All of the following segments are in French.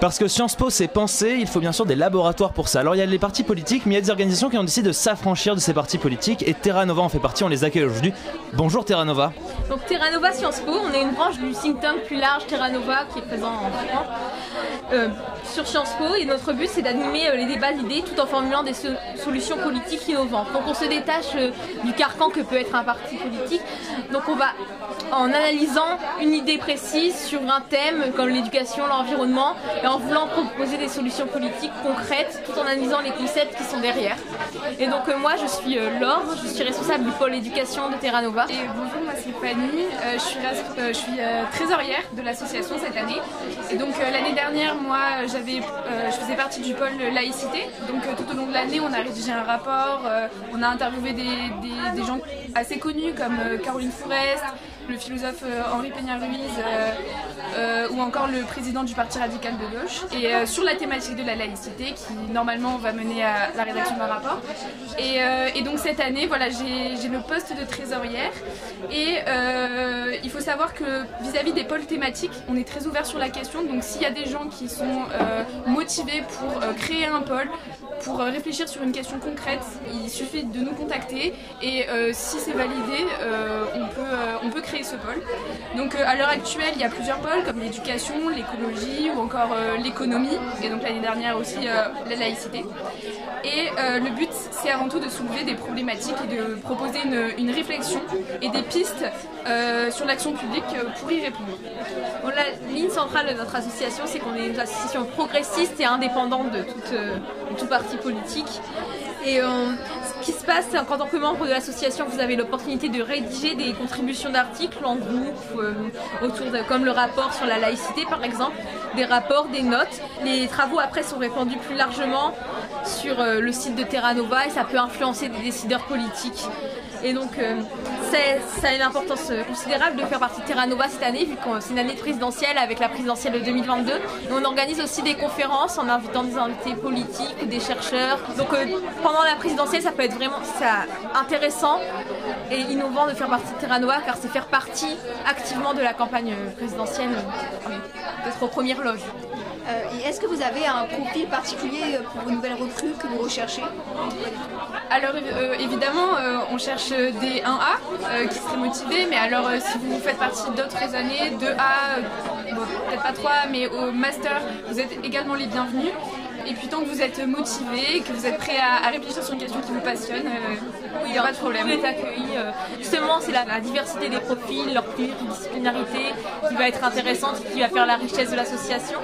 Parce que Sciences Po c'est penser, il faut bien sûr des laboratoires pour ça. Alors il y a les partis politiques, mais il y a des organisations qui ont décidé de s'affranchir de ces partis politiques et Terra Nova en fait partie, on les accueille aujourd'hui. Bonjour Terra Nova. Donc Terra Nova Sciences Po, on est une branche du think tank plus large Terra Nova qui est présent en France. Euh, sur Sciences Po et notre but c'est d'animer euh, les débats d'idées tout en formulant des so- solutions politiques innovantes. Donc on se détache euh, du carcan que peut être un parti politique. Donc on va en analysant une idée précise sur un thème comme l'éducation, l'environnement en voulant proposer des solutions politiques concrètes tout en analysant les concepts qui sont derrière. Et donc euh, moi je suis euh, Laure, je suis responsable du pôle éducation de Terra Nova. Et bonjour, moi c'est Fanny, Euh, je suis, je suis trésorière de l'association cette année. Et donc l'année dernière, moi j'avais, je faisais partie du pôle laïcité. Donc tout au long de l'année, on a rédigé un rapport, on a interviewé des, des- gens assez connus comme Caroline Fourest, le philosophe Henri Peña-Ruiz ou encore le président du Parti radical de Et euh, sur la thématique de la laïcité qui normalement va mener à la rédaction d'un rapport. Et, euh, donc cette année, voilà, j'ai le poste de trésorière. Et euh, il faut savoir que vis-à-vis des pôles thématiques, on est très ouvert sur la question. Donc s'il y a des gens qui sont motivés pour créer un pôle, pour euh, réfléchir sur une question concrète, il suffit de nous contacter. Et euh, si c'est validé, euh, on, peut, on peut créer ce pôle. Donc à l'heure actuelle, il y a plusieurs pôles comme l'éducation, l'écologie ou encore l'économie. Et donc l'année dernière aussi la laïcité. Et le but, c'est avant tout de soulever des problématiques et de proposer une, réflexion et des pistes euh, sur l'action publique euh, pour y répondre. Bon, la ligne centrale de notre association, c'est qu'on est une association progressiste et indépendante de, toute, euh, tout parti politique. Et ce qui se passe, c'est qu'en tant que membre de l'association, vous avez l'opportunité de rédiger des contributions d'articles en groupe, autour de, comme le rapport sur la laïcité par exemple, des rapports, des notes. Les travaux après sont répandus plus largement sur euh, le site de Terra Nova et ça peut influencer des décideurs politiques. Et donc, euh, ça a une importance euh, considérable de faire partie de Terra Nova cette année, vu que c'est une année présidentielle avec la présidentielle de 2022. Et on organise aussi des conférences en invitant des invités politiques ou des chercheurs. Donc, pendant la présidentielle, ça peut être vraiment intéressant et innovant de faire partie de Terra Nova, car c'est faire partie activement de la campagne présidentielle, d'être aux premières loges. Euh, Est-ce que vous avez un profil particulier euh, pour vos nouvelles recrues que vous recherchez? Alors euh, évidemment, on cherche des 1A euh, qui seraient motivés, mais alors si vous faites partie d'autres années, 2A, euh, bon, peut-être pas 3, mais au master, vous êtes également les bienvenus. Et puis tant que vous êtes motivé, que vous êtes prêt à, à réfléchir sur une question qui vous passionne, euh, il n'y a pas de problème. Vous êtes accueillis. euh, justement, c'est la, la diversité des profils, leur pluridisciplinarité qui va être intéressante, qui va faire la richesse de l'association.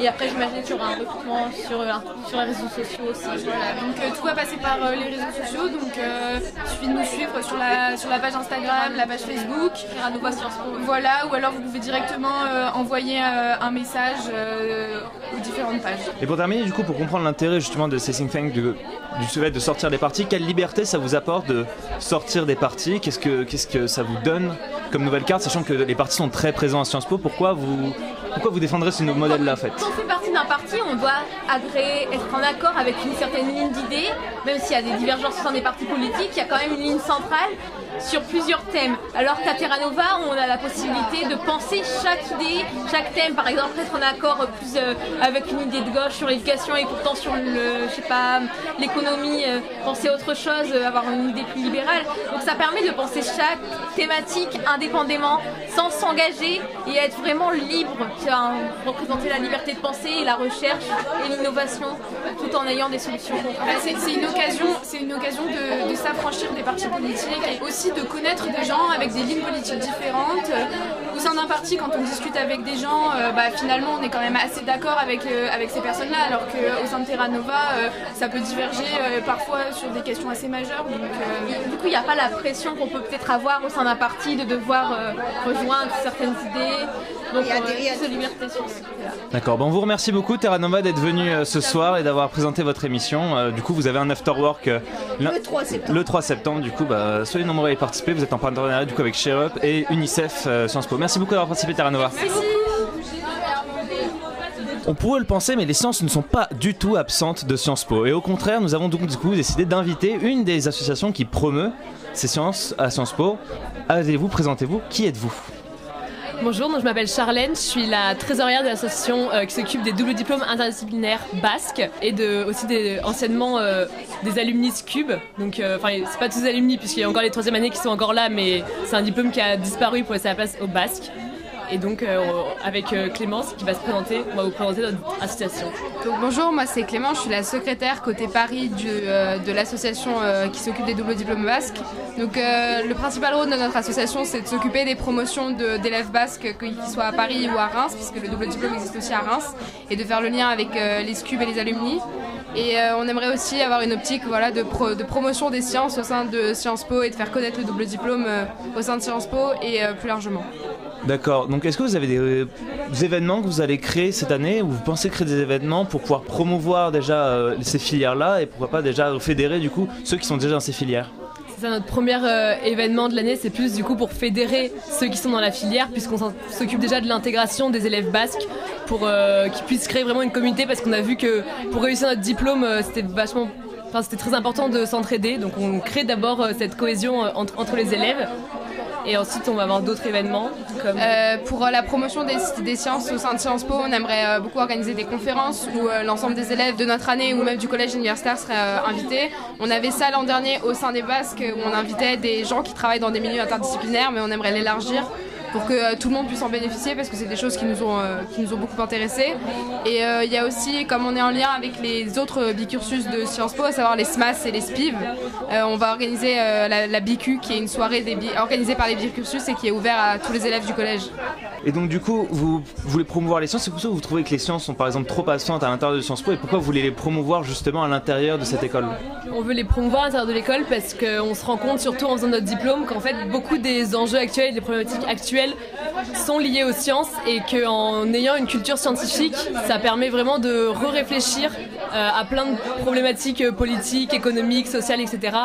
Et après, j'imagine qu'il y aura un recrutement sur, euh, sur les réseaux sociaux aussi. Voilà, donc euh, tout va passer par euh, les réseaux sociaux, donc euh, il suffit de nous suivre sur la, sur la page Instagram, la page Facebook. Sciences Po. Voilà, ou alors vous pouvez directement euh, envoyer euh, un message euh, aux différentes pages. Et pour terminer, du coup, pour comprendre l'intérêt justement de ces think de- du fait de sortir des partis, quelle liberté ça vous apporte de sortir des partis Qu'est-ce que, que ça vous donne comme nouvelle carte, sachant que les partis sont très présents à Sciences Po? Pourquoi vous, pourquoi vous défendrez ce modèle-là, en fait? Quand on fait partie d'un parti, on doit agréer, être en accord avec une certaine ligne d'idées, même s'il y a des divergences au sein des partis politiques, il y a quand même une ligne centrale sur plusieurs thèmes. Alors qu'à Terra Nova, on a la possibilité de penser chaque idée, chaque thème, par exemple être en accord plus euh, avec une idée de gauche sur l'éducation et pourtant sur le, je pas, l'économie, euh, penser autre chose, euh, avoir une idée plus libérale. Donc ça permet de penser chaque thématique indépendamment, sans s'engager et être vraiment libre, enfin, représenter la liberté de penser et la recherche et l'innovation, en ayant des solutions c'est une occasion, de, s'affranchir des partis politiques et aussi de connaître des gens avec des lignes politiques différentes. Euh, Au sein d'un parti, quand on discute avec des gens, euh, bah, finalement on est quand même assez d'accord avec, euh, ces personnes-là, alors qu'au sein de Terra Nova, euh, ça peut diverger euh, parfois sur des questions assez majeures. Donc, euh, Du coup, il n'y a pas la pression qu'on peut peut-être avoir au sein d'un parti de devoir euh, rejoindre certaines idées. Donc, euh, de liberté sur ce. D'accord, bon, on vous remercie beaucoup Terra Nova d'être venu euh, ce soir et d'avoir présenté votre émission. Euh, du coup, vous avez un afterwork euh, l'un- Le 3 septembre. le 3 septembre. Du coup, bah, soyez nombreux à y participer. Vous êtes en partenariat du coup avec ShareUp et UNICEF euh, Sciences Po. Merci beaucoup d'avoir participé Terra Nova. On pourrait le penser, mais les sciences ne sont pas du tout absentes de Sciences Po. Et au contraire, nous avons donc du coup décidé d'inviter une des associations qui promeut ces sciences à Sciences Po. Allez-vous, présentez-vous, qui êtes-vous? Bonjour, je m'appelle Charlène, je suis la trésorière de l'association euh, qui s'occupe des doubles diplômes interdisciplinaires basques et aussi des, anciennement euh, des alumnis cube. Donc, euh, enfin, c'est pas tous des alumni puisqu'il y a encore les troisième années qui sont encore là, mais c'est un diplôme qui a disparu pour laisser la place au basque. Et donc, euh, avec euh, Clémence qui va se présenter, vous présenter notre association. Bonjour, moi c'est Clément, je suis la secrétaire côté Paris euh, de l'association qui s'occupe des doubles diplômes basques. Donc, le principal rôle de notre association, c'est de s'occuper des promotions d'élèves basques, qu'ils soient à Paris ou à Reims, puisque le double diplôme existe aussi à Reims, et de faire le lien avec les SCUB et les alumni. Et on aimerait aussi avoir une optique voilà, de, promotion des sciences au sein de Sciences Po et de faire connaître le double diplôme au sein de Sciences Po et plus largement. D'accord. Donc, est-ce que vous avez des, événements que vous allez créer cette année ou vous pensez créer des événements pour pouvoir promouvoir déjà euh, ces filières-là et pourquoi pas déjà fédérer du coup ceux qui sont déjà dans ces filières? C'est notre premier euh, événement de l'année, c'est plus du coup pour fédérer ceux qui sont dans la filière, puisqu'on s'occupe déjà de l'intégration des élèves basques pour euh, qu'ils puissent créer vraiment une communauté, parce qu'on a vu que pour réussir notre diplôme, c'était très important de s'entraider, donc on crée d'abord cette cohésion entre les élèves et ensuite, on va avoir d'autres événements. Comme... Euh, pour la promotion des, des, sciences au sein de Sciences Po, on aimerait euh, beaucoup organiser des conférences où euh, l'ensemble des élèves de notre année ou même du collège universitaire seraient invités. On avait ça l'an dernier au sein des Basques où on invitait des gens qui travaillent dans des milieux interdisciplinaires, mais on aimerait l'élargir pour que euh, tout le monde puisse en bénéficier parce que c'est des choses qui nous ont, euh, qui nous ont beaucoup intéressés. Et euh, il y a aussi, comme on est en lien avec les autres bicursus de Sciences Po, à savoir les SMAS et les SPIV, on va organiser la, la, BICU qui est une soirée organisée par les bicursus et qui est ouverte à tous les élèves du collège. Et donc du coup, vous, voulez promouvoir les sciences, c'est pour ça que vous trouvez que les sciences sont par exemple trop absentes à l'intérieur de Sciences Po et pourquoi vous voulez les promouvoir justement à l'intérieur de cette école? On veut les promouvoir à l'intérieur de l'école parce qu'on se rend compte surtout en faisant notre diplôme qu'en fait beaucoup des enjeux actuels, des problématiques actuelles sont liées aux sciences et qu'en ayant une culture scientifique, ça permet vraiment de re-réfléchir euh, à plein de problématiques politiques, économiques, sociales, etc.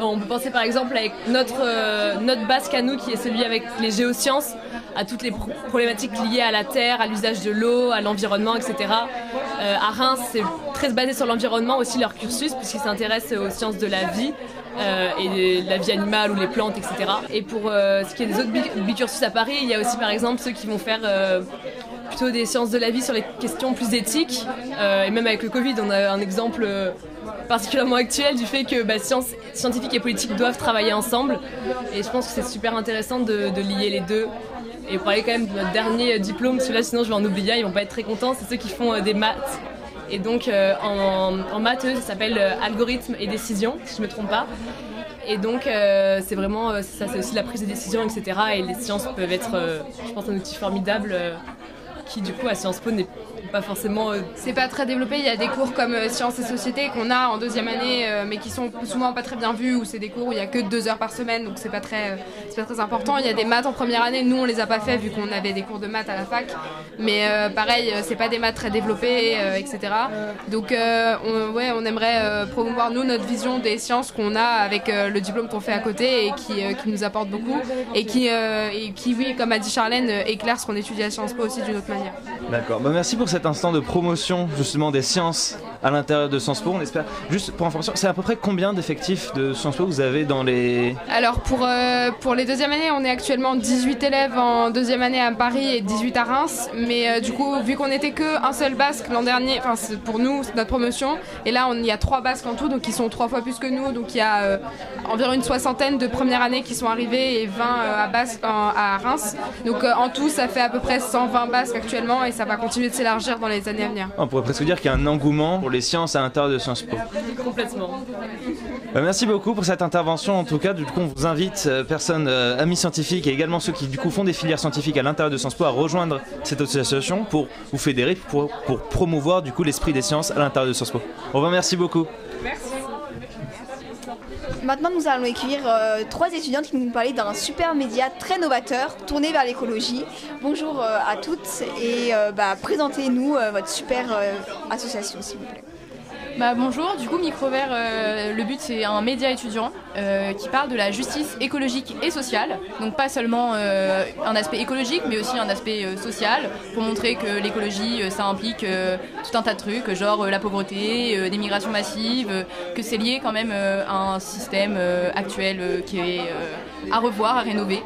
On peut penser par exemple avec notre, euh, notre basque à nous qui est celui avec les géosciences, à toutes les problématiques liées à la terre, à l'usage de l'eau, à l'environnement, etc. Euh, à Reims, c'est très basé sur l'environnement aussi leur cursus puisqu'ils s'intéressent aux sciences de la vie. Euh, et la vie animale ou les plantes, etc. Et pour euh, ce qui est des autres bicursus à Paris, il y a aussi par exemple ceux qui vont faire plutôt des sciences de la vie sur les questions plus éthiques. et même avec le Covid, on a un exemple particulièrement actuel du fait que bah, scientifiques et politiques doivent travailler ensemble. Et je pense que c'est super intéressant de, lier les deux. Et pour aller quand même de notre dernier diplôme, celui-là sinon je vais en oublier, ils vont pas être très contents, c'est ceux qui font des maths et donc euh, en, en, maths, ça s'appelle euh, algorithme et décision, si je me trompe pas. Et donc euh, c'est vraiment, ça c'est aussi la prise de décision, etc. Et les sciences peuvent être, je pense, un outil formidable qui du coup à Sciences Po n'est pas forcément. Euh, c'est pas très développé. Il y a des cours comme euh, sciences et société qu'on a en deuxième année, euh, mais qui sont souvent pas très bien vus, où c'est des cours où il y a que deux heures par semaine, donc c'est pas très, c'est pas très important. Il y a des maths en première année. Nous, on les a pas fait vu qu'on avait des cours de maths à la fac, mais pareil, c'est pas des maths très développés, etc. Donc, on, ouais, on aimerait promouvoir nous notre vision des sciences qu'on a avec le diplôme qu'on fait à côté et qui, qui nous apporte beaucoup et qui, et qui, oui, comme a dit Charlène, éclaire ce qu'on étudie à Sciences Po aussi d'une autre manière. D'accord. Bah, merci pour cet instant de promotion justement des sciences à l'intérieur de Sciences Po. On espère. Juste pour information, c'est à peu près combien d'effectifs de Sciences Po vous avez dans les. Alors pour, euh, pour les deuxièmes années, on est actuellement 18 élèves en deuxième année à Paris et 18 à Reims. Mais euh, du coup, vu qu'on n'était qu'un seul basque l'an dernier, enfin pour nous, c'est notre promotion. Et là, il y a trois basques en tout, donc ils sont trois fois plus que nous. Donc il y a euh, environ une soixantaine de premières années qui sont arrivées et 20 à, basque, à Reims. Donc en tout, ça fait à peu près 120 basques actuellement et ça va continuer de s'élargir dans les années à venir. On pourrait presque dire qu'il y a un engouement pour les sciences à l'intérieur de Sciences Po. Complètement. Bah, merci beaucoup pour cette intervention. En tout cas, du coup, on vous invite, euh, personnes, euh, amis scientifiques et également ceux qui du coup font des filières scientifiques à l'intérieur de Sciences Po, à rejoindre cette association pour vous fédérer, pour, pour promouvoir du coup l'esprit des sciences à l'intérieur de Sciences Po. Au revoir, merci beaucoup. Merci. Maintenant, nous allons accueillir euh, trois étudiantes qui nous parler d'un super média très novateur tourné vers l'écologie. Bonjour à toutes et bah, présentez-nous votre super association, s'il vous plaît. Bah, bonjour, du coup Microvert, euh, le but c'est un média étudiant euh, qui parle de la justice écologique et sociale. Donc pas seulement euh, un aspect écologique mais aussi un aspect social pour montrer que l'écologie ça implique tout un tas de trucs, genre la pauvreté, des migrations massives, que c'est lié quand même à un système actuel qui est à revoir, à rénover.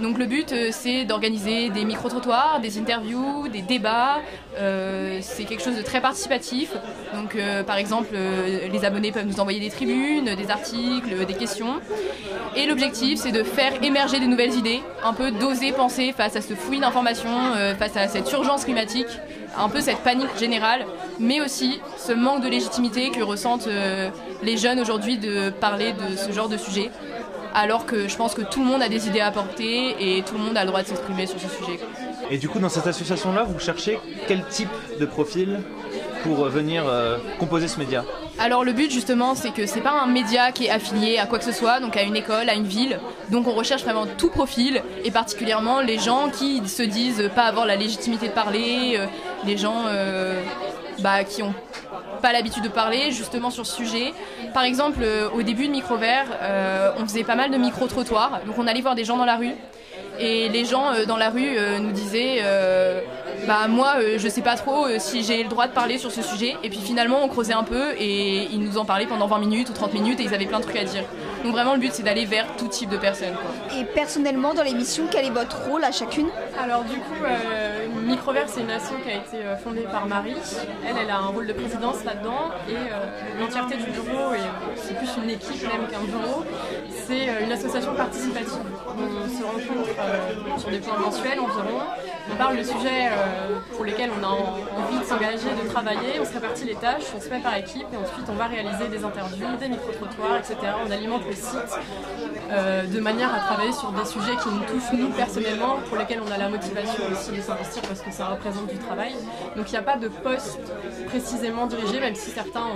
Donc le but, euh, c'est d'organiser des micro-trottoirs, des interviews, des débats. Euh, c'est quelque chose de très participatif. Donc euh, par exemple, les abonnés peuvent nous envoyer des tribunes, des articles, des questions. Et l'objectif, c'est de faire émerger de nouvelles idées, un peu d'oser penser face à ce fouillis d'informations, face à cette urgence climatique, un peu cette panique générale, mais aussi ce manque de légitimité que ressentent les jeunes aujourd'hui de parler de ce genre de sujet. Alors que je pense que tout le monde a des idées à apporter et tout le monde a le droit de s'exprimer sur ce sujet. Et du coup, dans cette association-là, vous cherchez quel type de profil pour euh, venir euh, composer ce média? Alors le but justement c'est que c'est pas un média qui est affilié à quoi que ce soit, donc à une école, à une ville. Donc on recherche vraiment tout profil et particulièrement les gens qui se disent pas avoir la légitimité de parler, euh, les gens euh, bah, qui ont pas l'habitude de parler justement sur ce sujet. Par exemple euh, au début de Microvert, euh, on faisait pas mal de micro-trottoirs, donc on allait voir des gens dans la rue. Et les gens euh, dans la rue euh, nous disaient euh, Bah, moi, euh, je sais pas trop euh, si j'ai le droit de parler sur ce sujet. Et puis finalement, on creusait un peu et ils nous en parlaient pendant 20 minutes ou 30 minutes et ils avaient plein de trucs à dire. Donc vraiment, le but, c'est d'aller vers tout type de personnes. quoi. Et personnellement, dans l'émission, quel est votre rôle à chacune? Alors du coup, euh, Microvert, c'est une asso qui a été euh, fondée par Marie. Elle, elle a un rôle de présidence là-dedans et euh, l'entièreté du bureau, c'est plus une équipe même qu'un bureau, c'est euh, une association participative. On se rencontre euh, sur des points mensuels environ. On parle de sujets euh, pour lesquels on a en- envie de s'engager, de travailler. On se répartit les tâches, on se met par équipe et ensuite on va réaliser des interviews, des micro-trottoirs, etc. On alimente le site de manière à travailler sur des sujets qui nous touchent nous personnellement, pour lesquels on a la motivation aussi de s'investir parce que ça représente du travail. Donc il n'y a pas de poste précisément dirigé, même si certains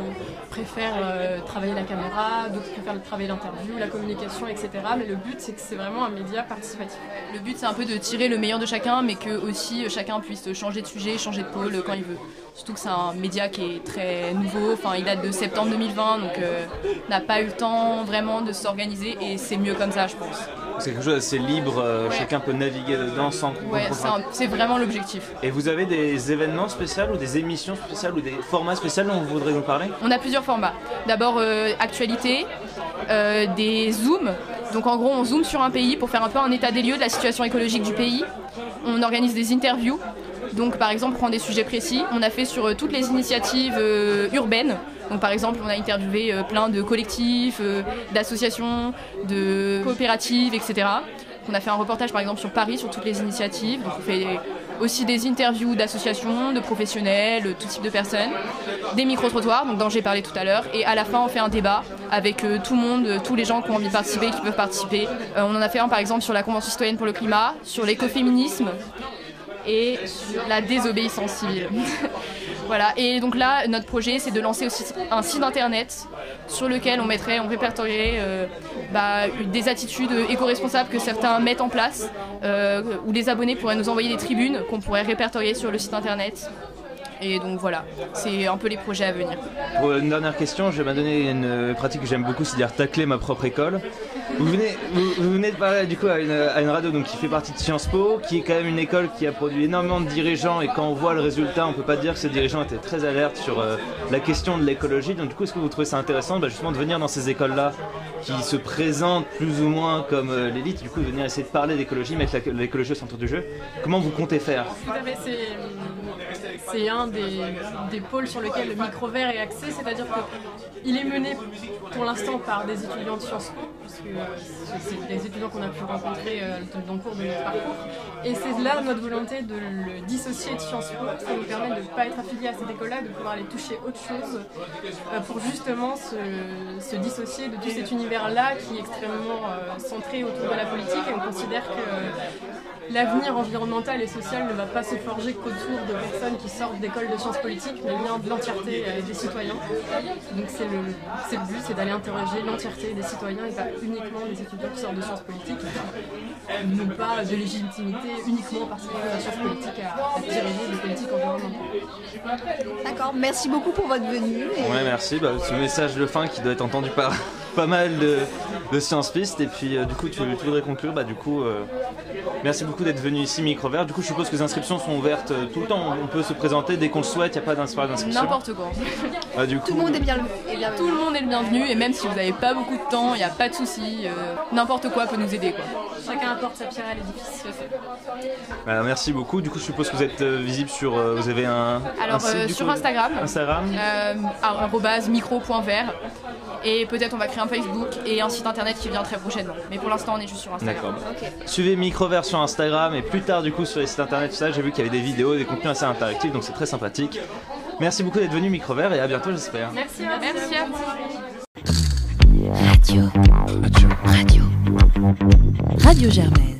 préfèrent travailler la caméra, d'autres préfèrent travailler l'interview, la communication, etc. Mais le but c'est que c'est vraiment un média participatif. Le but, c'est un peu de tirer le meilleur de chacun, mais que aussi euh, chacun puisse changer de sujet, changer de pôle quand il veut. Surtout que c'est un média qui est très nouveau, enfin il date de septembre 2020, donc euh, on n'a pas eu le temps vraiment de s'organiser et c'est mieux comme ça, je pense. C'est quelque chose d'assez libre, euh, Ouais. chacun peut naviguer dedans sans Ouais, c'est vraiment l'objectif. Et vous avez des événements spéciaux ou des émissions spéciales ou des formats spéciaux dont vous voudrez nous parler? On a plusieurs formats. D'abord, euh, actualité, euh, des zooms. Donc en gros, on zoome sur un pays pour faire un peu un état des lieux de la situation écologique du pays. On organise des interviews. Donc par exemple, on prend des sujets précis. On a fait sur euh, toutes les initiatives euh, urbaines. Donc par exemple, on a interviewé plein de collectifs, d'associations, de coopératives, etc. On a fait un reportage par exemple sur Paris, sur toutes les initiatives. Aussi des interviews d'associations, de professionnels, tout type de personnes des micro-trottoirs, donc dont j'ai parlé tout à l'heure, et à la fin on fait un débat avec euh, tout le monde, euh, tous les gens qui ont envie de participer, qui peuvent participer. Euh, on en a fait un par exemple sur la Convention citoyenne pour le climat, sur l'écoféminisme et sur la désobéissance civile. voilà, et donc là notre projet c'est de lancer aussi un site internet sur lequel on mettrait, on répertorierait euh, bah, des attitudes éco-responsables que certains mettent en place, euh, où les abonnés pourraient nous envoyer des tribunes qu'on pourrait répertorier sur le site internet. Et donc voilà, c'est un peu les projets à venir. Pour une dernière question, je vais m'adonner une pratique que j'aime beaucoup, c'est-à-dire tacler ma propre école. Vous venez, vous, vous venez de parler du coup à une, à une radio donc, qui fait partie de Sciences Po, qui est quand même une école qui a produit énormément de dirigeants et quand on voit le résultat, on peut pas dire que ces dirigeants étaient très alertes sur euh, la question de l'écologie. Donc du coup, est-ce que vous trouvez ça intéressant bah, justement de venir dans ces écoles-là qui se présentent plus ou moins comme euh, l'élite, du coup de venir essayer de parler d'écologie, mettre l'écologie au centre du jeu? Comment vous comptez faire? Tout à fait, c'est, un des, pôles sur lesquels le micro-vert est axé, c'est-à-dire qu'il est mené pour l'instant par des étudiants de Sciences Po, puisque c'est c'est des étudiants qu'on a pu rencontrer euh, dans le cours de notre parcours. Et c'est là notre volonté de le dissocier de Sciences Po, ça nous permet de ne pas être affilié à cette école-là, de pouvoir aller toucher autre chose, euh, pour justement se, se dissocier de tout cet univers-là qui est extrêmement euh, centré autour de la politique, et on considère que l'avenir environnemental et social ne va pas se forger qu'autour de personnes qui sortent d'écoles de sciences politiques, mais bien de l'entièreté euh, des citoyens. Donc c'est le, but, c'est d'aller interroger l'entièreté des citoyens et pas uniquement des étudiants qui sortent de sciences politiques, n'ont pas de légitimité uniquement parce qu'ils font de sciences politiques à, à diriger des politiques environnementales. D'accord, merci beaucoup pour votre venue. et- Ouais, merci. Bah, ce message de fin qui doit être entendu par pas mal de, de sciences pistes. Et puis, euh, du coup, tu, tu voudrais conclure Bah, du coup, euh, merci beaucoup d'être venu ici, Microvert. Du coup, je suppose que les inscriptions sont ouvertes euh, tout le temps. On peut se présenter dès qu'on le souhaite. Il n'y a pas d'inscription. N'importe quoi. Ah, du coup, Tout le monde est bien est. Tout le monde est le bienvenu et même si vous n'avez pas beaucoup de temps, il n'y a pas de souci. euh, N'importe quoi peut nous aider quoi. Chacun apporte sa pierre à l'édifice. bah, merci beaucoup. Du coup, je suppose que vous êtes euh, visible sur. euh, vous avez un. Alors un site, euh, sur coup, Instagram, Instagram. euh, micro.vert et peut-être on va créer un Facebook et un site internet qui vient très prochainement. Mais pour l'instant on est juste sur Instagram. D'accord. Suivez Microvert sur Instagram et plus tard du coup sur les sites internet tout ça, j'ai vu qu'il y avait des vidéos, des contenus assez interactifs donc c'est très sympathique. Merci beaucoup d'être venu Microvert et à bientôt j'espère. Merci, merci à vous. Radio. Radio. Radio Germaine.